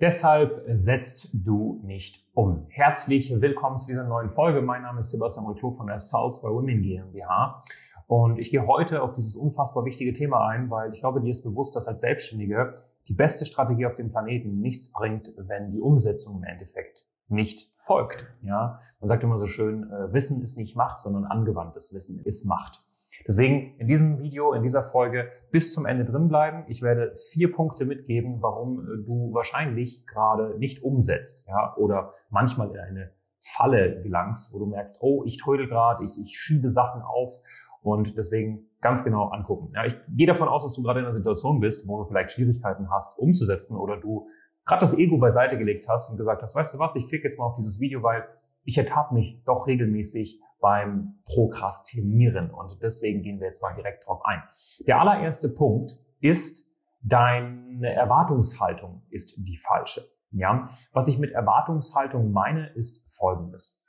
Deshalb setzt du nicht um. Herzlich willkommen zu dieser neuen Folge. Mein Name ist Sebastian Reclo von der Souls by Women GmbH. Und ich gehe heute auf dieses unfassbar wichtige Thema ein, weil ich glaube, dir ist bewusst, dass als Selbstständige die beste Strategie auf dem Planeten nichts bringt, wenn die Umsetzung im Endeffekt nicht folgt. Ja, man sagt immer so schön, äh, Wissen ist nicht Macht, sondern angewandtes Wissen ist Macht. Deswegen in diesem Video, in dieser Folge bis zum Ende drin bleiben. Ich werde vier Punkte mitgeben, warum äh, du wahrscheinlich gerade nicht umsetzt, ja, oder manchmal in eine Falle gelangst, wo du merkst, oh, ich trödel gerade, ich, ich schiebe Sachen auf und deswegen ganz genau angucken. Ja, ich gehe davon aus, dass du gerade in einer Situation bist, wo du vielleicht Schwierigkeiten hast, umzusetzen oder du gerade das Ego beiseite gelegt hast und gesagt hast, weißt du was, ich klicke jetzt mal auf dieses Video, weil ich ertappe mich doch regelmäßig beim Prokrastinieren. Und deswegen gehen wir jetzt mal direkt drauf ein. Der allererste Punkt ist, deine Erwartungshaltung ist die falsche. Ja, was ich mit Erwartungshaltung meine, ist Folgendes.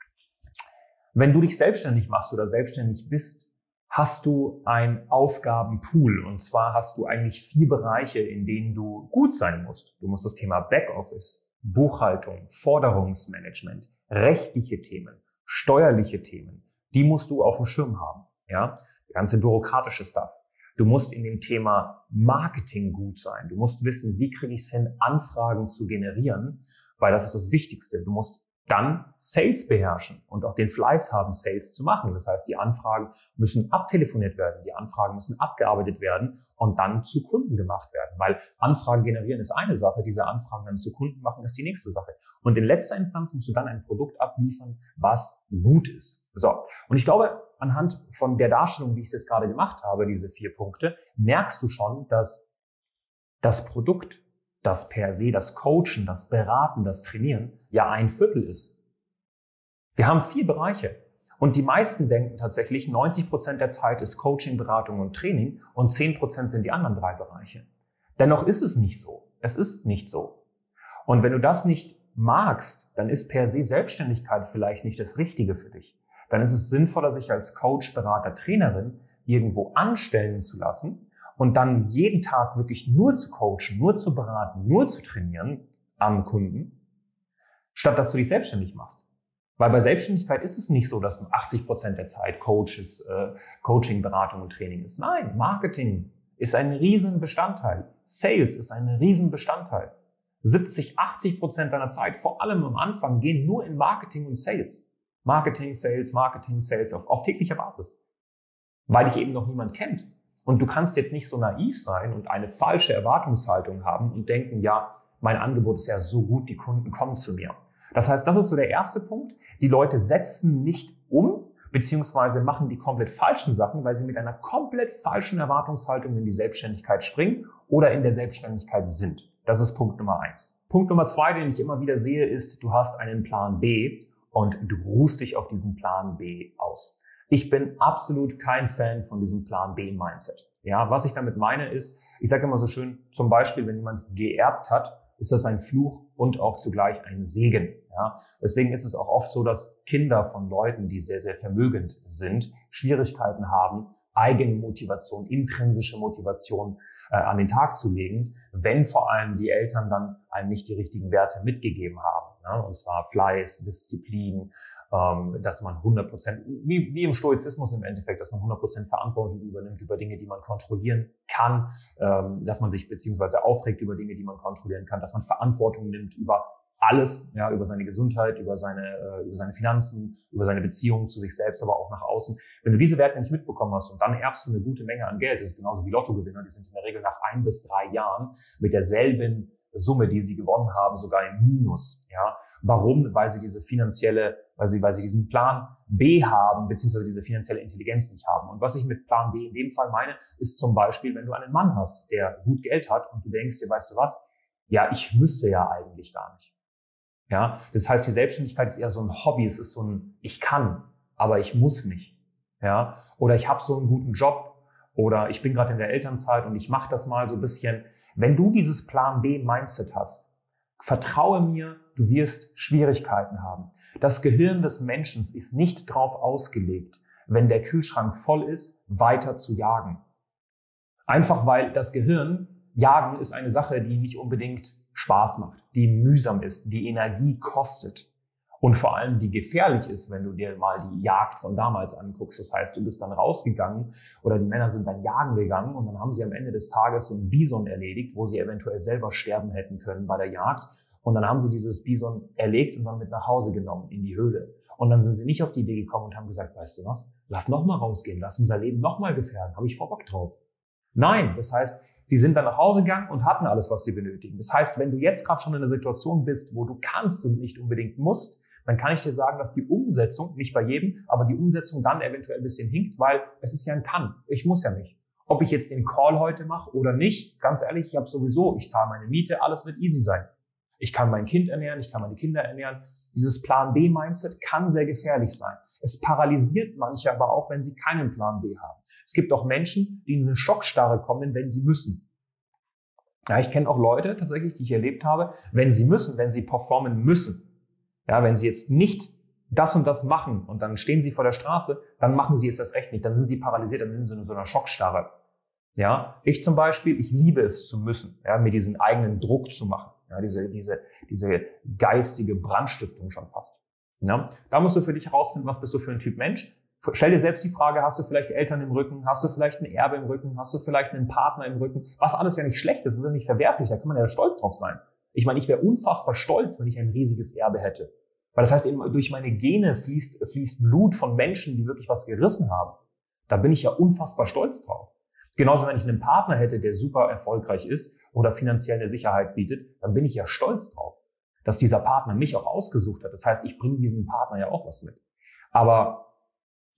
Wenn du dich selbstständig machst oder selbstständig bist, hast du ein Aufgabenpool. Und zwar hast du eigentlich vier Bereiche, in denen du gut sein musst. Du musst das Thema Backoffice, Buchhaltung, Forderungsmanagement, rechtliche Themen, steuerliche Themen, die musst du auf dem Schirm haben. Ja, der ganze bürokratische Stuff. Du musst in dem Thema Marketing gut sein. Du musst wissen, wie kriege ich es hin, Anfragen zu generieren, weil das ist das Wichtigste. Du musst dann Sales beherrschen und auch den Fleiß haben, Sales zu machen. Das heißt, die Anfragen müssen abtelefoniert werden, die Anfragen müssen abgearbeitet werden und dann zu Kunden gemacht werden. Weil Anfragen generieren ist eine Sache, diese Anfragen dann zu Kunden machen ist die nächste Sache. Und in letzter Instanz musst du dann ein Produkt abliefern, was gut ist. So. Und ich glaube, anhand von der Darstellung, wie ich es jetzt gerade gemacht habe, diese vier Punkte, merkst du schon, dass das Produkt das per se, das Coachen, das Beraten, das Trainieren ja ein Viertel ist. Wir haben vier Bereiche. Und die meisten denken tatsächlich, 90 Prozent der Zeit ist Coaching, Beratung und Training und 10 Prozent sind die anderen drei Bereiche. Dennoch ist es nicht so. Es ist nicht so. Und wenn du das nicht magst, dann ist per se Selbstständigkeit vielleicht nicht das Richtige für dich. Dann ist es sinnvoller, sich als Coach, Berater, Trainerin irgendwo anstellen zu lassen und dann jeden Tag wirklich nur zu coachen, nur zu beraten, nur zu trainieren am Kunden, statt dass du dich selbstständig machst. Weil bei Selbstständigkeit ist es nicht so, dass du 80 Prozent der Zeit Coaches, äh, Coaching, Beratung und Training ist. Nein, Marketing ist ein Riesenbestandteil. Sales ist ein Riesenbestandteil. 70, 80 Prozent deiner Zeit, vor allem am Anfang, gehen nur in Marketing und Sales. Marketing, Sales, Marketing, Sales auf, auf täglicher Basis. Weil dich eben noch niemand kennt. Und du kannst jetzt nicht so naiv sein und eine falsche Erwartungshaltung haben und denken, ja, mein Angebot ist ja so gut, die Kunden kommen zu mir. Das heißt, das ist so der erste Punkt. Die Leute setzen nicht um, beziehungsweise machen die komplett falschen Sachen, weil sie mit einer komplett falschen Erwartungshaltung in die Selbstständigkeit springen oder in der Selbstständigkeit sind. Das ist Punkt Nummer eins. Punkt Nummer zwei, den ich immer wieder sehe, ist, du hast einen Plan B und du ruhst dich auf diesen Plan B aus. Ich bin absolut kein Fan von diesem Plan B-Mindset. Ja, was ich damit meine ist, ich sage immer so schön, zum Beispiel, wenn jemand geerbt hat, ist das ein Fluch und auch zugleich ein Segen. Ja, deswegen ist es auch oft so, dass Kinder von Leuten, die sehr, sehr vermögend sind, Schwierigkeiten haben, eigene Motivation, intrinsische Motivation äh, an den Tag zu legen, wenn vor allem die Eltern dann einem nicht die richtigen Werte mitgegeben haben. Ne? Und zwar Fleiß, Disziplin, ähm, dass man 100 Prozent, wie, wie im Stoizismus im Endeffekt, dass man 100 Prozent Verantwortung übernimmt über Dinge, die man kontrollieren kann, ähm, dass man sich beziehungsweise aufregt über Dinge, die man kontrollieren kann, dass man Verantwortung nimmt über alles, ja, über seine Gesundheit, über seine, äh, über seine Finanzen, über seine Beziehungen zu sich selbst, aber auch nach außen. Wenn du diese Werte nicht mitbekommen hast und dann erbst du eine gute Menge an Geld, das ist genauso wie Lottogewinner, die sind in der Regel nach ein bis drei Jahren mit derselben Summe, die sie gewonnen haben, sogar im Minus, ja. Warum? Weil sie diese finanzielle, weil sie, weil sie diesen Plan B haben, beziehungsweise diese finanzielle Intelligenz nicht haben. Und was ich mit Plan B in dem Fall meine, ist zum Beispiel, wenn du einen Mann hast, der gut Geld hat und du denkst dir, weißt du was? Ja, ich müsste ja eigentlich gar nicht. Ja, das heißt, die Selbstständigkeit ist eher so ein Hobby, es ist so ein, ich kann, aber ich muss nicht. Ja, oder ich habe so einen guten Job oder ich bin gerade in der Elternzeit und ich mache das mal so ein bisschen. Wenn du dieses Plan B Mindset hast, Vertraue mir, du wirst Schwierigkeiten haben. Das Gehirn des Menschen ist nicht darauf ausgelegt, wenn der Kühlschrank voll ist, weiter zu jagen. Einfach weil das Gehirn, jagen ist eine Sache, die nicht unbedingt Spaß macht. Die mühsam ist, die Energie kostet und vor allem die gefährlich ist, wenn du dir mal die Jagd von damals anguckst. Das heißt, du bist dann rausgegangen oder die Männer sind dann jagen gegangen und dann haben sie am Ende des Tages so einen Bison erledigt, wo sie eventuell selber sterben hätten können bei der Jagd. Und dann haben sie dieses Bison erlegt und dann mit nach Hause genommen in die Höhle. Und dann sind sie nicht auf die Idee gekommen und haben gesagt, weißt du was, lass noch mal rausgehen, lass unser Leben noch mal gefährden, habe ich vor Bock drauf. Nein, das heißt, sie sind dann nach Hause gegangen und hatten alles, was sie benötigen. Das heißt, wenn du jetzt gerade schon in einer Situation bist, wo du kannst und nicht unbedingt musst, dann kann ich dir sagen, dass die Umsetzung, nicht bei jedem, aber die Umsetzung dann eventuell ein bisschen hinkt, weil es ist ja ein Kann. Ich muss ja nicht. Ob ich jetzt den Call heute mache oder nicht, ganz ehrlich, ich habe sowieso, ich zahle meine Miete, alles wird easy sein. Ich kann mein Kind ernähren, ich kann meine Kinder ernähren. Dieses Plan B-Mindset kann sehr gefährlich sein. Es paralysiert manche aber auch, wenn sie keinen Plan B haben. Es gibt auch Menschen, die in eine Schockstarre kommen, wenn sie müssen. Ja, ich kenne auch Leute tatsächlich, die ich erlebt habe, wenn sie müssen, wenn sie performen müssen. Ja, wenn sie jetzt nicht das und das machen und dann stehen sie vor der Straße, dann machen sie es erst recht nicht. Dann sind sie paralysiert, dann sind sie in so einer Schockstarre. Ja, ich zum Beispiel, ich liebe es zu müssen, ja, mir diesen eigenen Druck zu machen. Ja, diese, diese, diese geistige Brandstiftung schon fast. Ja, da musst du für dich herausfinden, was bist du für ein Typ Mensch. Stell dir selbst die Frage, hast du vielleicht Eltern im Rücken? Hast du vielleicht ein Erbe im Rücken? Hast du vielleicht einen Partner im Rücken? Was alles ja nicht schlecht ist, ist ja nicht verwerflich, da kann man ja stolz drauf sein. Ich meine, ich wäre unfassbar stolz, wenn ich ein riesiges Erbe hätte. Weil das heißt, eben durch meine Gene fließt, fließt Blut von Menschen, die wirklich was gerissen haben. Da bin ich ja unfassbar stolz drauf. Genauso, wenn ich einen Partner hätte, der super erfolgreich ist oder finanziell eine Sicherheit bietet, dann bin ich ja stolz drauf, dass dieser Partner mich auch ausgesucht hat. Das heißt, ich bringe diesem Partner ja auch was mit. Aber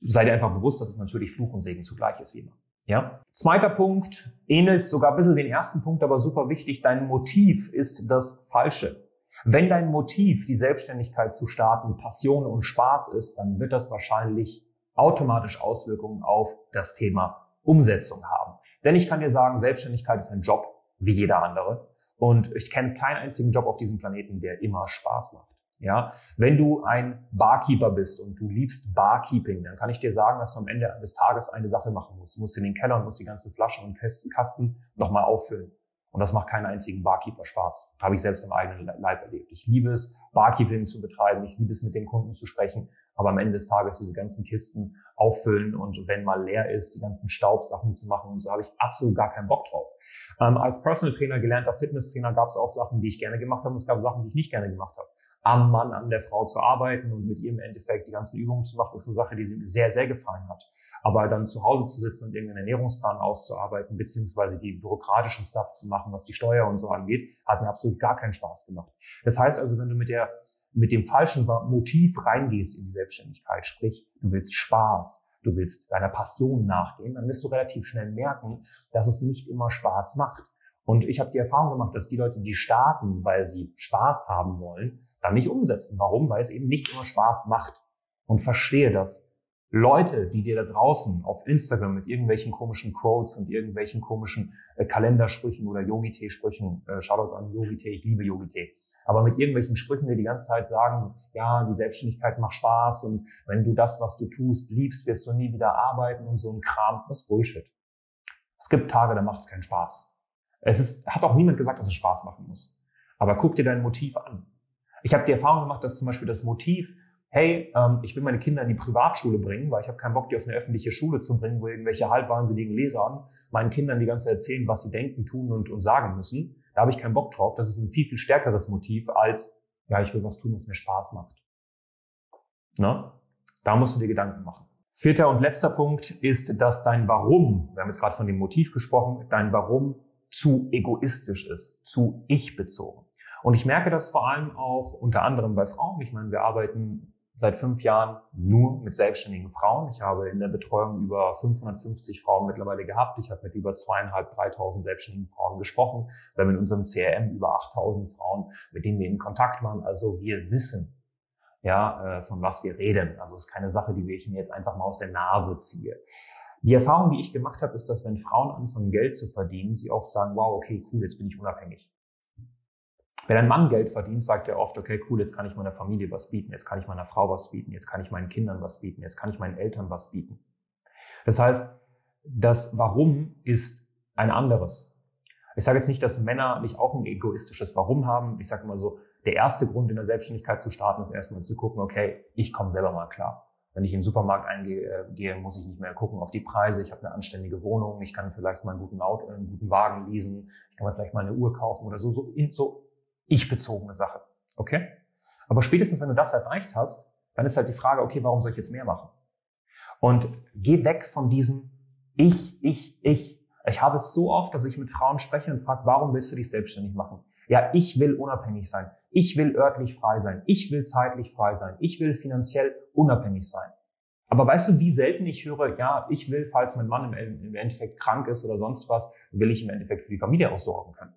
sei dir einfach bewusst, dass es natürlich Fluch und Segen zugleich ist, wie immer. Ja? Zweiter Punkt ähnelt sogar ein bisschen den ersten Punkt, aber super wichtig. Dein Motiv ist das Falsche. Wenn dein Motiv, die Selbstständigkeit zu starten, Passion und Spaß ist, dann wird das wahrscheinlich automatisch Auswirkungen auf das Thema Umsetzung haben. Denn ich kann dir sagen, Selbstständigkeit ist ein Job wie jeder andere. Und ich kenne keinen einzigen Job auf diesem Planeten, der immer Spaß macht. Ja, wenn du ein Barkeeper bist und du liebst Barkeeping, dann kann ich dir sagen, dass du am Ende des Tages eine Sache machen musst. Du musst in den Keller und musst die ganzen Flaschen und Kasten nochmal auffüllen. Und das macht keinen einzigen Barkeeper Spaß. Habe ich selbst im eigenen Leib erlebt. Ich liebe es, Barkeeping zu betreiben. Ich liebe es, mit den Kunden zu sprechen. Aber am Ende des Tages diese ganzen Kisten auffüllen und wenn mal leer ist, die ganzen Staubsachen zu machen und so habe ich absolut gar keinen Bock drauf. Ähm, als Personal Trainer, gelernter Fitnesstrainer gab es auch Sachen, die ich gerne gemacht habe und es gab Sachen, die ich nicht gerne gemacht habe am Mann, an der Frau zu arbeiten und mit ihr im Endeffekt die ganzen Übungen zu machen, ist eine Sache, die sie mir sehr, sehr gefallen hat. Aber dann zu Hause zu sitzen und irgendeinen Ernährungsplan auszuarbeiten, beziehungsweise die bürokratischen Stuff zu machen, was die Steuer und so angeht, hat mir absolut gar keinen Spaß gemacht. Das heißt also, wenn du mit der, mit dem falschen Motiv reingehst in die Selbstständigkeit, sprich, du willst Spaß, du willst deiner Passion nachgehen, dann wirst du relativ schnell merken, dass es nicht immer Spaß macht. Und ich habe die Erfahrung gemacht, dass die Leute, die starten, weil sie Spaß haben wollen, dann nicht umsetzen. Warum? Weil es eben nicht immer Spaß macht. Und verstehe das. Leute, die dir da draußen auf Instagram mit irgendwelchen komischen Quotes und irgendwelchen komischen äh, Kalendersprüchen oder Yogi-Tee-Sprüchen, äh, Shoutout an Yogi-Tee, ich liebe Yogi-Tee, aber mit irgendwelchen Sprüchen, die die ganze Zeit sagen, ja, die Selbstständigkeit macht Spaß und wenn du das, was du tust, liebst, wirst du nie wieder arbeiten und so ein Kram, das ist Bullshit. Es gibt Tage, da macht es keinen Spaß. Es ist, hat auch niemand gesagt, dass es Spaß machen muss. Aber guck dir dein Motiv an. Ich habe die Erfahrung gemacht, dass zum Beispiel das Motiv, hey, ähm, ich will meine Kinder in die Privatschule bringen, weil ich habe keinen Bock, die auf eine öffentliche Schule zu bringen, wo irgendwelche halbwahnsinnigen Lehrer meinen Kindern die ganze Zeit erzählen, was sie denken, tun und, und sagen müssen. Da habe ich keinen Bock drauf. Das ist ein viel, viel stärkeres Motiv als, ja, ich will was tun, was mir Spaß macht. Na? Da musst du dir Gedanken machen. Vierter und letzter Punkt ist, dass dein Warum, wir haben jetzt gerade von dem Motiv gesprochen, dein Warum zu egoistisch ist, zu ich-bezogen. Und ich merke das vor allem auch unter anderem bei Frauen. Ich meine, wir arbeiten seit fünf Jahren nur mit selbstständigen Frauen. Ich habe in der Betreuung über 550 Frauen mittlerweile gehabt. Ich habe mit über zweieinhalb, dreitausend selbstständigen Frauen gesprochen. Wir haben in unserem CRM über 8000 Frauen, mit denen wir in Kontakt waren. Also wir wissen, ja, äh, von was wir reden. Also es ist keine Sache, die ich mir jetzt einfach mal aus der Nase ziehe. Die Erfahrung, die ich gemacht habe, ist, dass wenn Frauen anfangen, Geld zu verdienen, sie oft sagen, wow, okay, cool, jetzt bin ich unabhängig. Wenn ein Mann Geld verdient, sagt er oft, okay, cool, jetzt kann ich meiner Familie was bieten, jetzt kann ich meiner Frau was bieten, jetzt kann ich meinen Kindern was bieten, jetzt kann ich meinen Eltern was bieten. Das heißt, das Warum ist ein anderes. Ich sage jetzt nicht, dass Männer nicht auch ein egoistisches Warum haben. Ich sage immer so, der erste Grund in der Selbstständigkeit zu starten ist erstmal zu gucken, okay, ich komme selber mal klar. Wenn ich in den Supermarkt eingehe, äh, muss ich nicht mehr gucken auf die Preise. Ich habe eine anständige Wohnung. Ich kann vielleicht mal einen guten, Auto, einen guten Wagen leasen. Ich kann mir vielleicht mal eine Uhr kaufen oder so. So, so ich-bezogene Sache. Okay? Aber spätestens, wenn du das erreicht hast, dann ist halt die Frage, okay, warum soll ich jetzt mehr machen? Und geh weg von diesem Ich, ich, ich. Ich habe es so oft, dass ich mit Frauen spreche und frage, warum willst du dich selbstständig machen? Ja, ich will unabhängig sein. Ich will örtlich frei sein. Ich will zeitlich frei sein. Ich will finanziell unabhängig sein. Aber weißt du, wie selten ich höre, ja, ich will, falls mein Mann im Endeffekt krank ist oder sonst was, will ich im Endeffekt für die Familie aussorgen können.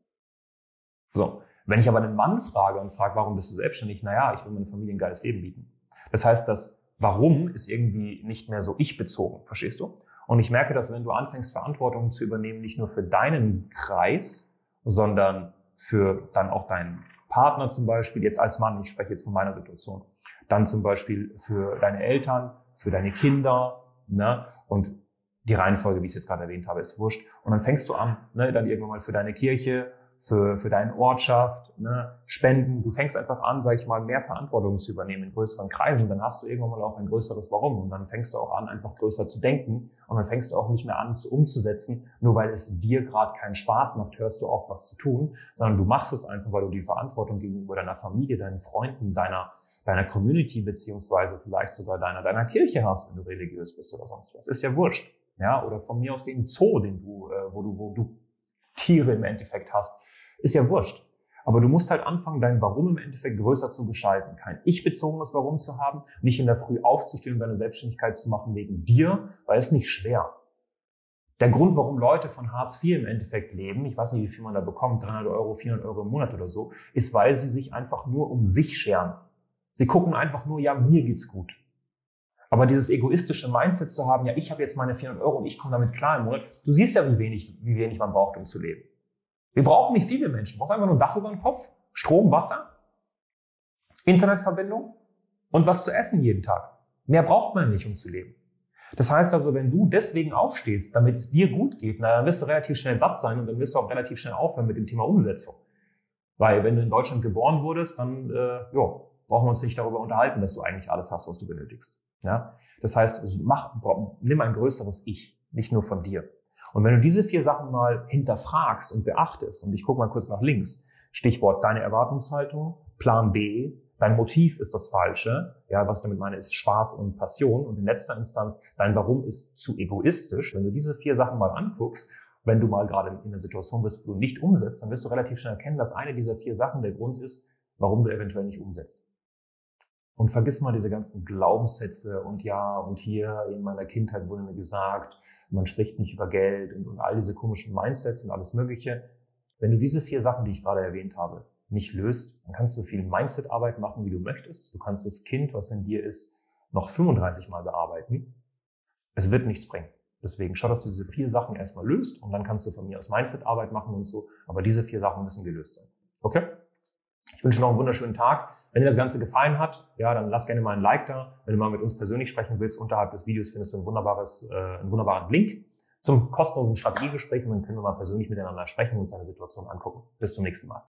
So. Wenn ich aber einen Mann frage und frage, warum bist du selbstständig? Naja, ich will meiner Familie ein geiles Leben bieten. Das heißt, das Warum ist irgendwie nicht mehr so ich bezogen. Verstehst du? Und ich merke, dass wenn du anfängst, Verantwortung zu übernehmen, nicht nur für deinen Kreis, sondern für dann auch deinen Partner zum Beispiel, jetzt als Mann, ich spreche jetzt von meiner Situation, dann zum Beispiel für deine Eltern, für deine Kinder, ne? Und die Reihenfolge, wie ich es jetzt gerade erwähnt habe, ist wurscht. Und dann fängst du an, ne, dann irgendwann mal für deine Kirche, für, für deine Ortschaft, ne, Spenden. Du fängst einfach an, sag ich mal, mehr Verantwortung zu übernehmen in größeren Kreisen. Dann hast du irgendwann mal auch ein größeres Warum. Und dann fängst du auch an, einfach größer zu denken. Und dann fängst du auch nicht mehr an, zu umzusetzen. Nur weil es dir gerade keinen Spaß macht, hörst du auf, was zu tun. Sondern du machst es einfach, weil du die Verantwortung gegenüber deiner Familie, deinen Freunden, deiner, deiner Community beziehungsweise vielleicht sogar deiner, deiner Kirche hast, wenn du religiös bist oder sonst was. Ist ja wurscht. Ja, oder von mir aus dem Zoo, den du, äh, wo du, wo du Tiere im Endeffekt hast. Ist ja wurscht. Aber du musst halt anfangen, dein Warum im Endeffekt größer zu gestalten. Kein ich-bezogenes Warum zu haben, nicht in der Früh aufzustehen und deine Selbstständigkeit zu machen wegen dir, weil es nicht schwer. Der Grund, warum Leute von Hartz IV im Endeffekt leben, ich weiß nicht, wie viel man da bekommt, 300 Euro, 400 Euro im Monat oder so, ist, weil sie sich einfach nur um sich scheren. Sie gucken einfach nur, ja, mir geht's gut. Aber dieses egoistische Mindset zu haben, ja, ich habe jetzt meine 400 Euro und ich komme damit klar im Monat, du siehst ja, wie wenig, wie wenig man braucht, um zu leben. Wir brauchen nicht viele Menschen. Wir brauchen einfach nur ein Dach über dem Kopf, Strom, Wasser, Internetverbindung und was zu essen jeden Tag. Mehr braucht man nicht, um zu leben. Das heißt also, wenn du deswegen aufstehst, damit es dir gut geht, na, dann wirst du relativ schnell satt sein und dann wirst du auch relativ schnell aufhören mit dem Thema Umsetzung. Weil wenn du in Deutschland geboren wurdest, dann äh, jo, brauchen wir uns nicht darüber unterhalten, dass du eigentlich alles hast, was du benötigst. Ja? Das heißt, mach, nimm ein größeres Ich, nicht nur von dir. Und wenn du diese vier Sachen mal hinterfragst und beachtest, und ich gucke mal kurz nach links, Stichwort deine Erwartungshaltung, Plan B, dein Motiv ist das Falsche, ja, was ich damit meine, ist Spaß und Passion und in letzter Instanz dein Warum ist zu egoistisch. Wenn du diese vier Sachen mal anguckst, wenn du mal gerade in einer Situation bist, wo du nicht umsetzt, dann wirst du relativ schnell erkennen, dass eine dieser vier Sachen der Grund ist, warum du eventuell nicht umsetzt. Und vergiss mal diese ganzen Glaubenssätze und ja, und hier in meiner Kindheit wurde mir gesagt, man spricht nicht über Geld und, und all diese komischen Mindsets und alles Mögliche. Wenn du diese vier Sachen, die ich gerade erwähnt habe, nicht löst, dann kannst du viel Mindset-Arbeit machen, wie du möchtest. Du kannst das Kind, was in dir ist, noch 35 Mal bearbeiten. Es wird nichts bringen. Deswegen schau, dass du diese vier Sachen erstmal löst und dann kannst du von mir aus Mindset-Arbeit machen und so. Aber diese vier Sachen müssen gelöst sein. Okay? Ich wünsche noch einen wunderschönen Tag. Wenn dir das Ganze gefallen hat, ja, dann lass gerne mal ein Like da. Wenn du mal mit uns persönlich sprechen willst, unterhalb des Videos findest du ein wunderbares, äh, einen wunderbaren Link zum kostenlosen Strategiegespräch und dann können wir mal persönlich miteinander sprechen und uns deine Situation angucken. Bis zum nächsten Mal.